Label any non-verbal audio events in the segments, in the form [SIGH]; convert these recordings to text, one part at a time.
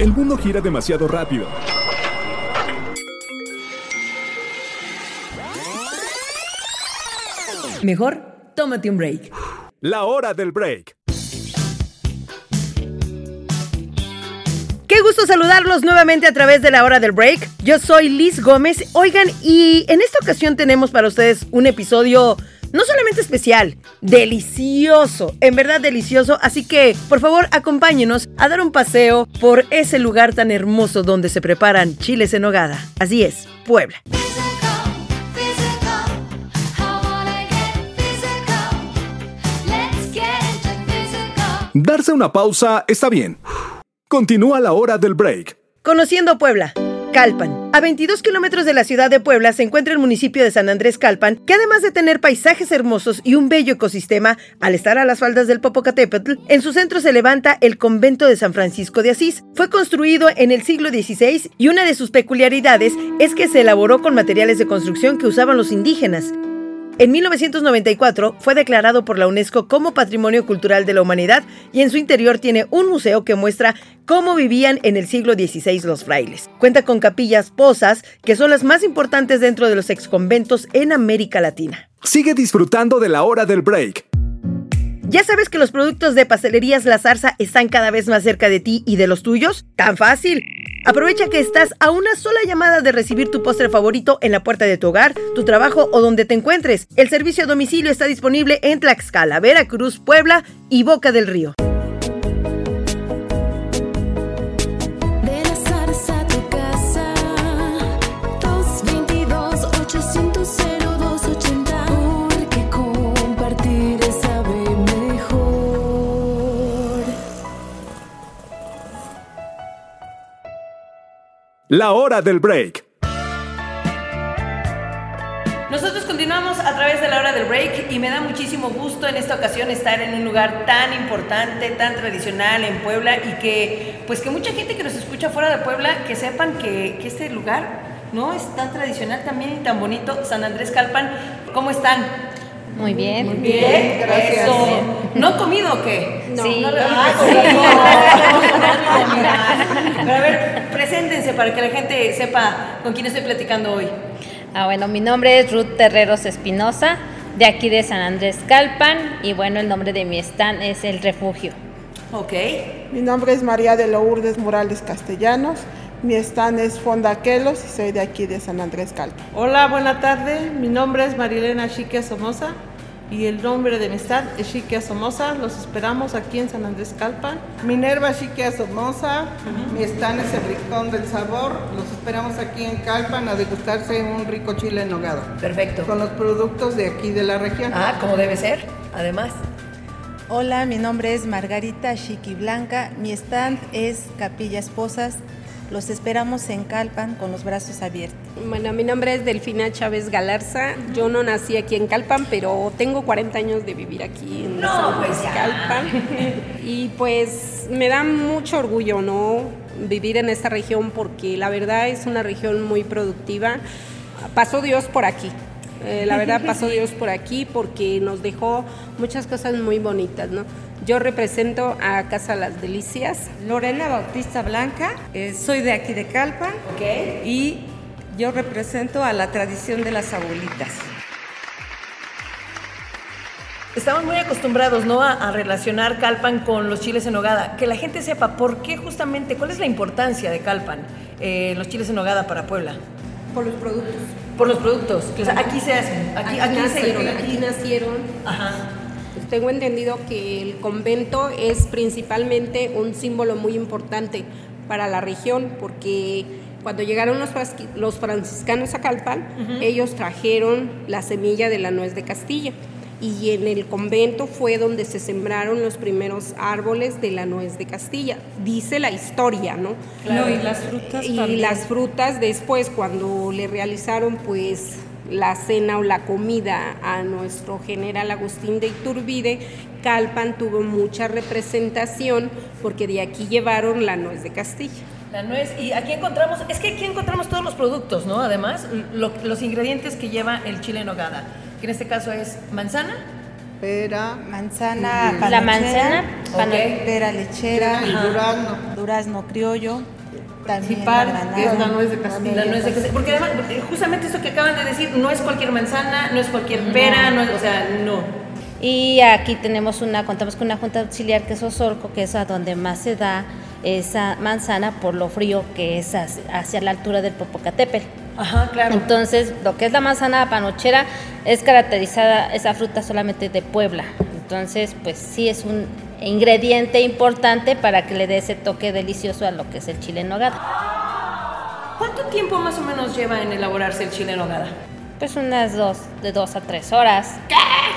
El mundo gira demasiado rápido. Mejor, tómate un break. La hora del break. Qué gusto saludarlos nuevamente a través de la hora del break. Yo soy Liz Gómez. Oigan, y en esta ocasión tenemos para ustedes un episodio no solamente especial, delicioso, en verdad delicioso. Así que, por favor, acompáñenos a dar un paseo por ese lugar tan hermoso donde se preparan chiles en hogada. Así es, Puebla. Darse una pausa está bien. Continúa la hora del break. Conociendo Puebla. Calpan. A 22 kilómetros de la ciudad de Puebla se encuentra el municipio de San Andrés Calpan, que además de tener paisajes hermosos y un bello ecosistema, al estar a las faldas del Popocatépetl, en su centro se levanta el convento de San Francisco de Asís. Fue construido en el siglo XVI y una de sus peculiaridades es que se elaboró con materiales de construcción que usaban los indígenas. En 1994 fue declarado por la UNESCO como Patrimonio Cultural de la Humanidad y en su interior tiene un museo que muestra cómo vivían en el siglo XVI los frailes. Cuenta con capillas posas, que son las más importantes dentro de los exconventos en América Latina. Sigue disfrutando de la hora del break. ¿Ya sabes que los productos de pastelerías La Zarza están cada vez más cerca de ti y de los tuyos? ¡Tan fácil! Aprovecha que estás a una sola llamada de recibir tu postre favorito en la puerta de tu hogar, tu trabajo o donde te encuentres. El servicio a domicilio está disponible en Tlaxcala, Veracruz, Puebla y Boca del Río. La hora del break. Nosotros continuamos a través de la hora del break y me da muchísimo gusto en esta ocasión estar en un lugar tan importante, tan tradicional en Puebla y que pues que mucha gente que nos escucha fuera de Puebla que sepan que, que este lugar no es tan tradicional también y tan bonito, San Andrés Calpan. ¿Cómo están? Muy bien. Muy bien, gracias. ¿No han comido o qué? No. Sí. No, ah, [LAUGHS] sí. Pero a ver, preséntense para que la gente sepa con quién estoy platicando hoy. Ah, bueno, mi nombre es Ruth Terreros Espinosa, de aquí de San Andrés Calpan, y bueno, el nombre de mi stand es El Refugio. Ok. Mi nombre es María de Lourdes Morales Castellanos. Mi stand es Fondaquelos y soy de aquí de San Andrés Calpa. Hola, buena tarde. Mi nombre es Marilena Chiquia Somoza y el nombre de mi stand es Chiquia Somoza. Los esperamos aquí en San Andrés Calpan. Minerva Chiquia Somoza, mi stand es el Rincón del Sabor. Los esperamos aquí en Calpan a degustarse un rico chile en nogada Perfecto. con los productos de aquí de la región. Ah, como debe ser, además. Hola, mi nombre es Margarita Chiqui Blanca. Mi stand es Capilla Esposas. Los esperamos en Calpan con los brazos abiertos. Bueno, mi nombre es Delfina Chávez Galarza. Yo no nací aquí en Calpan, pero tengo 40 años de vivir aquí en No, San pues Luis. Calpan. [LAUGHS] Y pues me da mucho orgullo, ¿no? Vivir en esta región porque la verdad es una región muy productiva. Pasó Dios por aquí. Eh, la verdad pasó [LAUGHS] Dios por aquí porque nos dejó muchas cosas muy bonitas, ¿no? Yo represento a Casa Las Delicias. Lorena Bautista Blanca, eh, soy de aquí de Calpan Ok. y yo represento a la tradición de las abuelitas. Estamos muy acostumbrados, ¿no? A, a relacionar Calpan con los chiles en hogada. Que la gente sepa por qué justamente, cuál es la importancia de Calpan, eh, los chiles en hogada para Puebla. Por los productos. Por los productos. que, o sea, aquí se hacen. Aquí, nacieron, aquí nacieron. Ajá. Tengo entendido que el convento es principalmente un símbolo muy importante para la región porque cuando llegaron los, franciscanos a Calpan, ellos trajeron la semilla de la nuez de Castilla y en el convento fue donde se sembraron los primeros árboles de la nuez de Castilla. Dice la historia, ¿no? No, y las frutas y también. las frutas después cuando le realizaron pues la cena o la comida a nuestro general Agustín de Iturbide, Calpan tuvo mucha representación porque de aquí llevaron la nuez de Castilla. La nuez, y aquí encontramos, es que aquí encontramos todos los productos, ¿no? Además, lo- los ingredientes que lleva el chile en nogada, que en este caso es manzana, pera, manzana, La manzana, pano- pera lechera, durazno. durazno criollo, también Cipal, la granada. que es la nuez de Castilla. La nuez de Castilla. Porque además, justamente esto que acaban de decir, no es cualquier manzana, no es cualquier pera, no es, o sea, no. Y aquí tenemos una, contamos con una junta auxiliar que es Osorco, que es a donde más se da esa manzana por lo frío que es hacia, hacia la altura del Popocatépetl. Ajá, claro. Entonces, lo que es la manzana panochera es caracterizada esa fruta solamente de Puebla. Entonces, pues sí es un ingrediente importante para que le dé ese toque delicioso a lo que es el chile en nogada. ¿Cuánto tiempo más o menos lleva en elaborarse el chile en nogada? Pues unas dos, de dos a tres horas.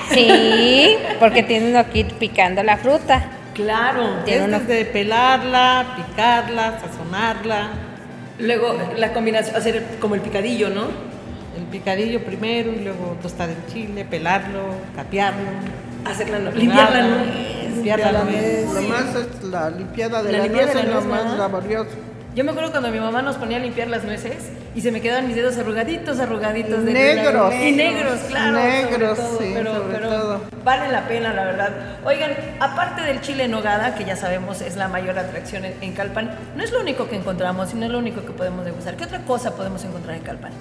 Sí, porque tiene uno que ir picando la fruta. Claro. Tiene Es uno- desde pelarla, picarla, sazonarla. Luego la combinación, hacer como el picadillo, ¿no? El picadillo primero y luego tostar el chile, pelarlo, capearlo. Hacerla, no- limpiar la nuez. Limpiar la nuez. Lo más es la limpiada de La la, limpiada nuez de es la lo nuez, más laborioso. Yo me acuerdo cuando mi mamá nos ponía a limpiar las nueces y se me quedaban mis dedos arrugaditos, arrugaditos. de Negros. Y negros, claro. Negros, sobre todo, sí, pero, sobre pero todo. vale la pena, la verdad. Oigan, aparte del chile en nogada, que ya sabemos es la mayor atracción en, en Calpan, no es lo único que encontramos y no es lo único que podemos degustar. ¿Qué otra cosa podemos encontrar en Calpan?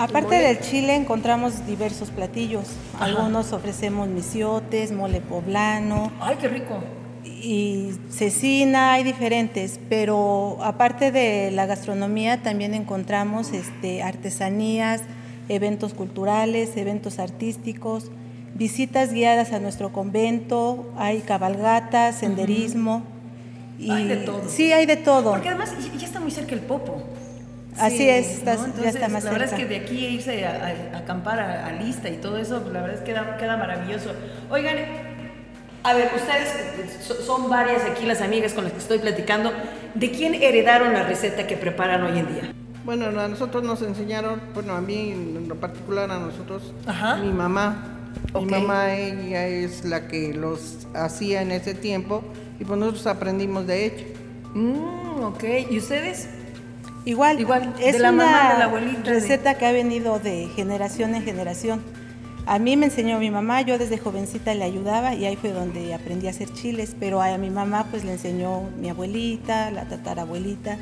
Aparte del chile encontramos diversos platillos. Algunos ofrecemos misiotes, mole poblano ¡Ay, qué rico! y cecina, hay diferentes, pero aparte de la gastronomía también encontramos este, artesanías, eventos culturales, eventos artísticos, visitas guiadas a nuestro convento, hay cabalgatas, senderismo. y- Hay de todo. Sí, hay de todo. Porque además ya- ya está muy cerca el Popo. Así Sí, es, ¿no? ya Entonces, está más La verdad es cerca. que de aquí irse a, a- a acampar a, a Lista y todo eso, pues, la verdad es que queda, queda maravilloso. Oigan, a ver, ustedes so- son varias aquí las amigas con las que estoy platicando. ¿De quién heredaron la receta que preparan hoy en día? Bueno, a nosotros nos enseñaron, bueno, a mí en lo particular, a nosotros, Ajá. mi mamá. Ok. Mi mamá, ella es la que los hacía en ese tiempo y pues nosotros aprendimos de ella. Mm, ok, ¿y ustedes? Igual, Igual, es de la una mamá, de la abuelita, de- receta que ha venido de generación en generación. A mí me enseñó mi mamá, yo desde jovencita le ayudaba y ahí fue donde aprendí a hacer chiles, pero a mi mamá pues le enseñó mi abuelita, la tatarabuelita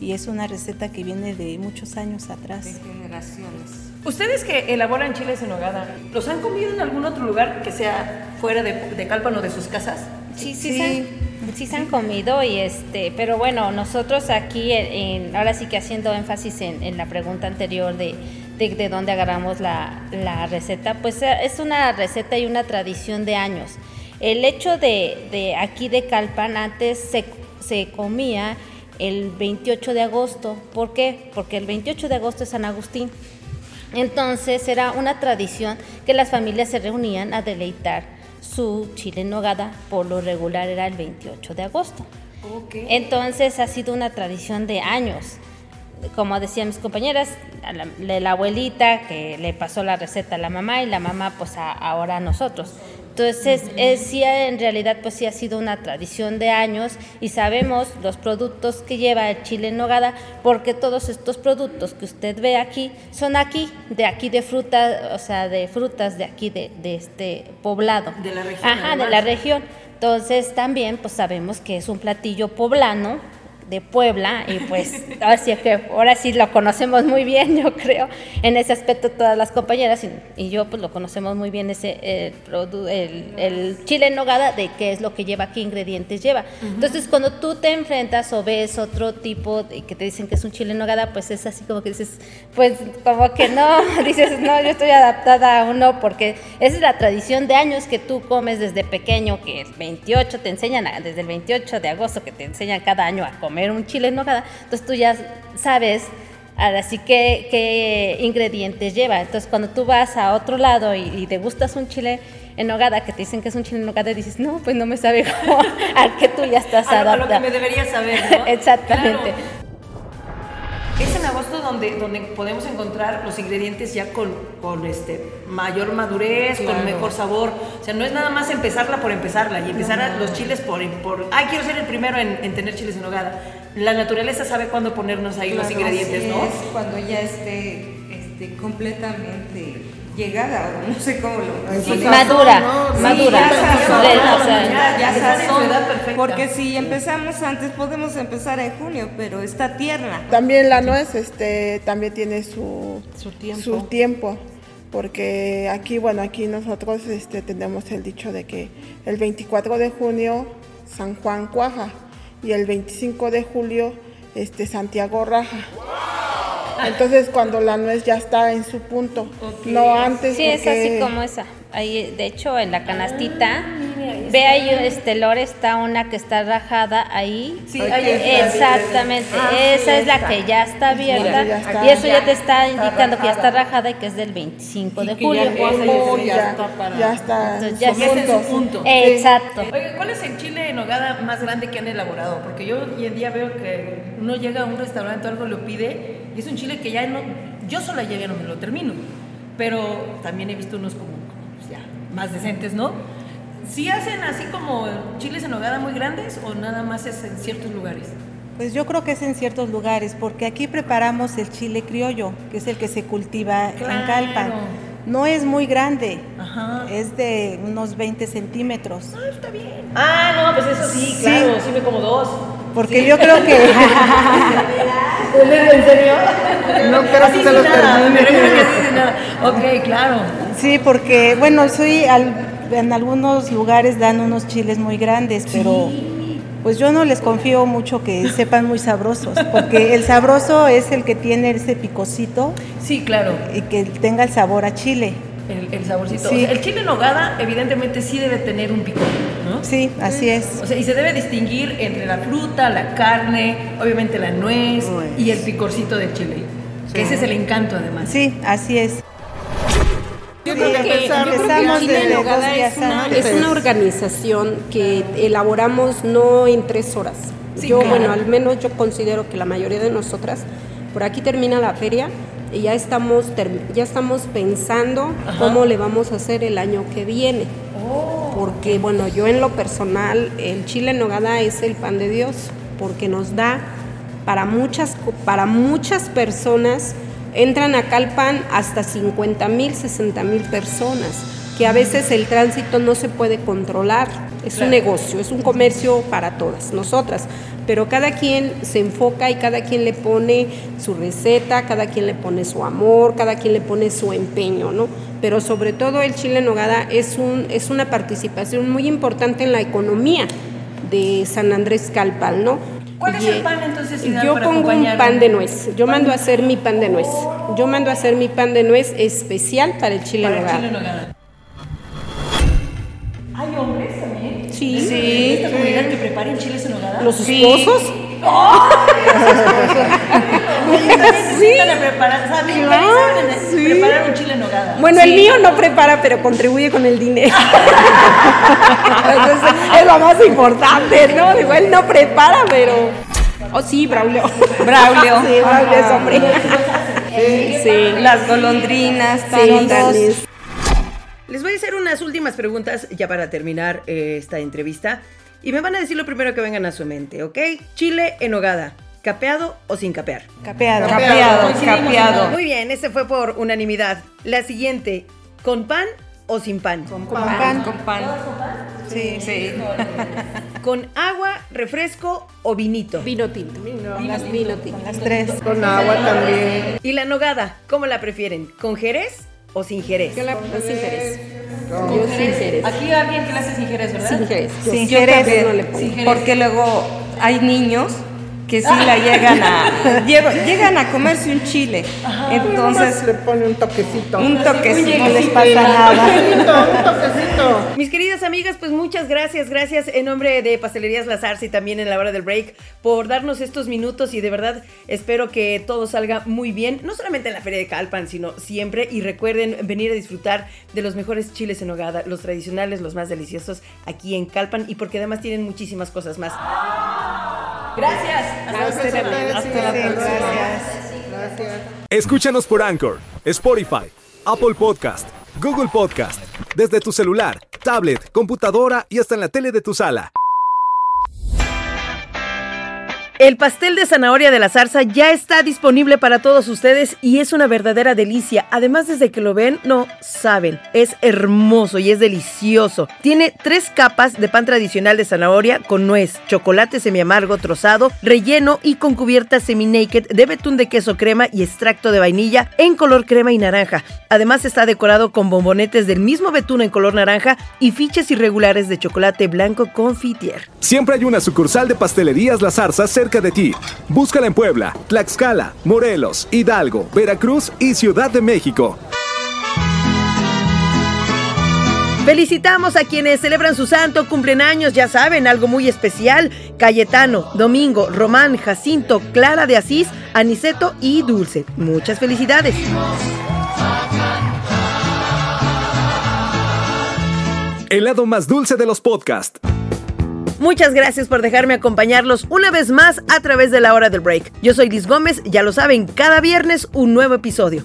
y es una receta que viene de muchos años atrás. De generaciones. Ustedes que elaboran chiles en hogada, ¿los han comido en algún otro lugar que sea fuera de, de Calpan o de sus casas? Sí, sí, Sí. Se han, sí se han comido y este, pero bueno, nosotros aquí, en, ahora sí que haciendo énfasis en, en la pregunta anterior de, de, de dónde agarramos la, la receta, pues eh, es una receta y una tradición de años. El hecho de, de aquí de Calpan antes se, se comía el 28 de agosto. ¿Por qué? Porque el 28 de agosto es San Agustín. Entonces era una tradición que las familias se reunían a deleitar su chile en nogada, por lo regular era el 28 de agosto. Entonces ha sido una tradición de años. Como decían mis compañeras, la abuelita que le pasó la receta a la mamá y la mamá pues a- ahora a nosotros. Entonces, es, sí, en realidad, pues sí ha sido una tradición de años y sabemos los productos que lleva el chile en nogada, porque todos estos productos que usted ve aquí son aquí, de aquí de fruta, o sea, de frutas de aquí de, de este poblado. De la región, Ajá, de la región. Entonces, también, pues sabemos que es un platillo poblano de Puebla y pues [LAUGHS] ahora sí, que, ahora sí lo conocemos muy bien, yo creo, en ese aspecto todas las compañeras y, y yo pues lo conocemos muy bien ese el, el chile en nogada de qué es lo que lleva, qué ingredientes lleva. Entonces cuando tú te enfrentas o ves otro tipo de que te dicen que es un chile en nogada, pues es así como que dices, pues como que no, [LAUGHS] dices, no, yo estoy adaptada a uno porque esa es la tradición de años que tú comes desde pequeño, que el 28 te enseñan, desde el 28 de agosto que te enseñan cada año a comer un chile en nogada, entonces tú ya sabes ahora sí qué, qué ingredientes lleva. Entonces cuando tú vas a otro lado y, y te gustas un chile en nogada, que te dicen que es un chile en nogada, y dices, no, pues no me sabe como [LAUGHS] al que tú ya estás A lo, a lo que me debería saber, ¿no? [LAUGHS] Exactamente. Claro. Es en agosto donde, donde podemos encontrar los ingredientes ya con, con este, mayor madurez, con mejor sabor. O sea, no es nada más empezarla por empezarla y empezar los chiles por, por, ay, quiero ser el primero en, en tener chiles en nogada. La naturaleza sabe cuándo ponernos ahí los ingredientes, así ¿no? es, cuando ya esté este, completamente llegada, o no sé cómo lo Sí, madura, madura. ¿no? perfecta. Porque si empezamos antes, podemos empezar en junio, pero está tierna. También la nuez este, también tiene su, Su tiempo. su tiempo, porque aquí, bueno, aquí nosotros este, tenemos el dicho de que el 24 de junio San Juan cuaja y el 25 de julio este, Santiago raja. Entonces cuando la nuez ya está en su punto, no antes. Sí, es así como esa. Ahí, de hecho, en la canastita, ve ahí, este, Lore, está una que está rajada ahí. Sí, ahí está. Exactamente, esa es la que ya está abierta. ya está. y eso ya te está indicando que ya está rajada y que es del 25 de julio. ya Oh, ya ya, está para- ya está. Entonces, ya su punto. punto. Exacto. Oiga, ¿cuál es el chile en nogada más grande que han elaborado? Porque yo hoy en día veo que uno llega a un restaurante o algo lo pide y es un chile que ya no, yo sola llegué no me lo termino, pero también he visto unos como, como, pues, ya más decentes, ¿no? ¿Sí hacen así como chiles en nogada muy grandes o nada más es en ciertos lugares? Pues yo creo que es en ciertos lugares, porque aquí preparamos el chile criollo, que es el que se cultiva en Claro. Calpan. No es muy grande, Ajá. es de unos 20 centímetros. Ah, no, pues eso sí, claro, sí, me como dos. Porque yo creo que [LAUGHS] ¿En serio? No creo que se los nada. Ok, claro. sí, porque bueno, soy al- en algunos lugares dan unos chiles muy grandes, pero pues yo no les confío mucho que sepan muy sabrosos, porque el sabroso es el que tiene ese picocito Sí, claro. y que tenga el sabor a chile. El, el saborcito. Sí. O sea, el chile en nogada, evidentemente, sí debe tener un picor, ¿no? Sí, así es. O sea, y se debe distinguir entre la fruta, la carne, obviamente la nuez y el picorcito del chile. Que ese es el encanto, además. Sí, así es. Yo creo que Yo creo que Empezamos Chile en Nogada es una, antes. es una organización que elaboramos no en tres horas. Sí, yo, claro. bueno, al menos yo considero que la mayoría de nosotras, por aquí termina la feria y ya estamos, ya estamos pensando cómo le vamos a hacer el año que viene. Porque, bueno, yo en lo personal, el chile en nogada es el pan de Dios, porque nos da para muchas, para muchas personas, entran acá al pan hasta 50 mil, 60 mil personas, que a veces el tránsito no se puede controlar. Es un negocio, es un comercio para todas nosotras, pero cada quien se enfoca y cada quien le pone su receta, cada quien le pone su amor, cada quien le pone su empeño, ¿no? Pero sobre todo el chile en nogada es, un, es una participación muy importante en la economía de San Andrés Calpal, ¿no? ¿Cuál es el pan entonces ideal Yo para pongo un pan de nuez. Yo mando a hacer mi pan de nuez. Yo mando a hacer mi pan de nuez especial para el chile en nogada. en. ¿Hay hombres también? Sí. ¿De esta comunidad que preparen chiles en nogada? Los esposos. sí. [LAUGHS] a preparar, o sea, mis Claro, mujeres saben sí. preparar un chile en nogada. Bueno, el Sí. mío no prepara, pero contribuye con el dinero. Entonces, es lo más importante, ¿no? Digo, él no prepara, pero. Oh, sí, Braulio. Braulio. Sí, Braulio es hombre. Sí, las golondrinas, Sí, tantos. también. Les voy a hacer unas últimas preguntas ya para terminar eh, esta entrevista. Y me van a decir lo primero que vengan a su mente, ¿ok? Chile en hogada, ¿capeado o sin capear? Capeado. Capeado, capeado. Muy bien, ese fue por unanimidad. La siguiente, ¿con pan o sin pan? Con pan. Con pan. Sí, sí. [LAUGHS] ¿Con agua, refresco o vinito? Vino tinto. Vino, tinto. Las tres. Con agua también. ¿Y la nogada, cómo la prefieren? ¿Con jerez o sin jerez? Yo la sin jerez. Yo sin jerez. Aquí alguien que le hace sin jerez, ¿verdad? Sin jerez. Yo Sin yo jerez. también no le pongo. Sin jerez. Porque luego hay niños que sí la llegan a llegan, a comerse un chile. Entonces Entonces, le pone un toquecito. un toquecito. No les pasa nada. Un toquecito. Mis queridas amigas, pues muchas gracias, gracias en nombre de Pastelerías Lazarce y también en la hora del break por darnos estos minutos y de verdad espero que todo salga muy bien, no solamente en la Feria de Calpan, sino siempre y recuerden venir a disfrutar de los mejores chiles en hogada, los tradicionales, los más deliciosos aquí en Calpan y porque además tienen muchísimas cosas más. Gracias. Gracias a ustedes. Hasta la Sí, próxima. Gracias. Escúchanos por Anchor, Spotify, Apple Podcast, Google Podcast, desde tu celular, tablet, computadora y hasta en la tele de tu sala. El pastel de zanahoria de la zarza ya está disponible para todos ustedes y es una verdadera delicia. Además, desde que lo ven, no saben. Es hermoso y es delicioso. Tiene tres capas de pan tradicional de zanahoria con nuez, chocolate semiamargo trozado, relleno y con cubierta semi-naked de betún de queso crema y extracto de vainilla en color crema y naranja. Además, está decorado con bombonetes del mismo betún en color naranja y fichas irregulares de chocolate blanco confitier. Siempre hay una sucursal de pastelerías La Zarza cerca de ti. Búscala en Puebla, Tlaxcala, Morelos, Hidalgo, Veracruz y Ciudad de México. Felicitamos a quienes celebran su santo, cumplen años, ya saben, algo muy especial. Cayetano, Domingo, Román, Jacinto, Clara de Asís, Aniceto y Dulce. Muchas felicidades. El lado más dulce de los podcasts. Muchas gracias por dejarme acompañarlos una vez más a través de la hora del break. Yo soy Liz Gómez, ya lo saben, cada viernes un nuevo episodio.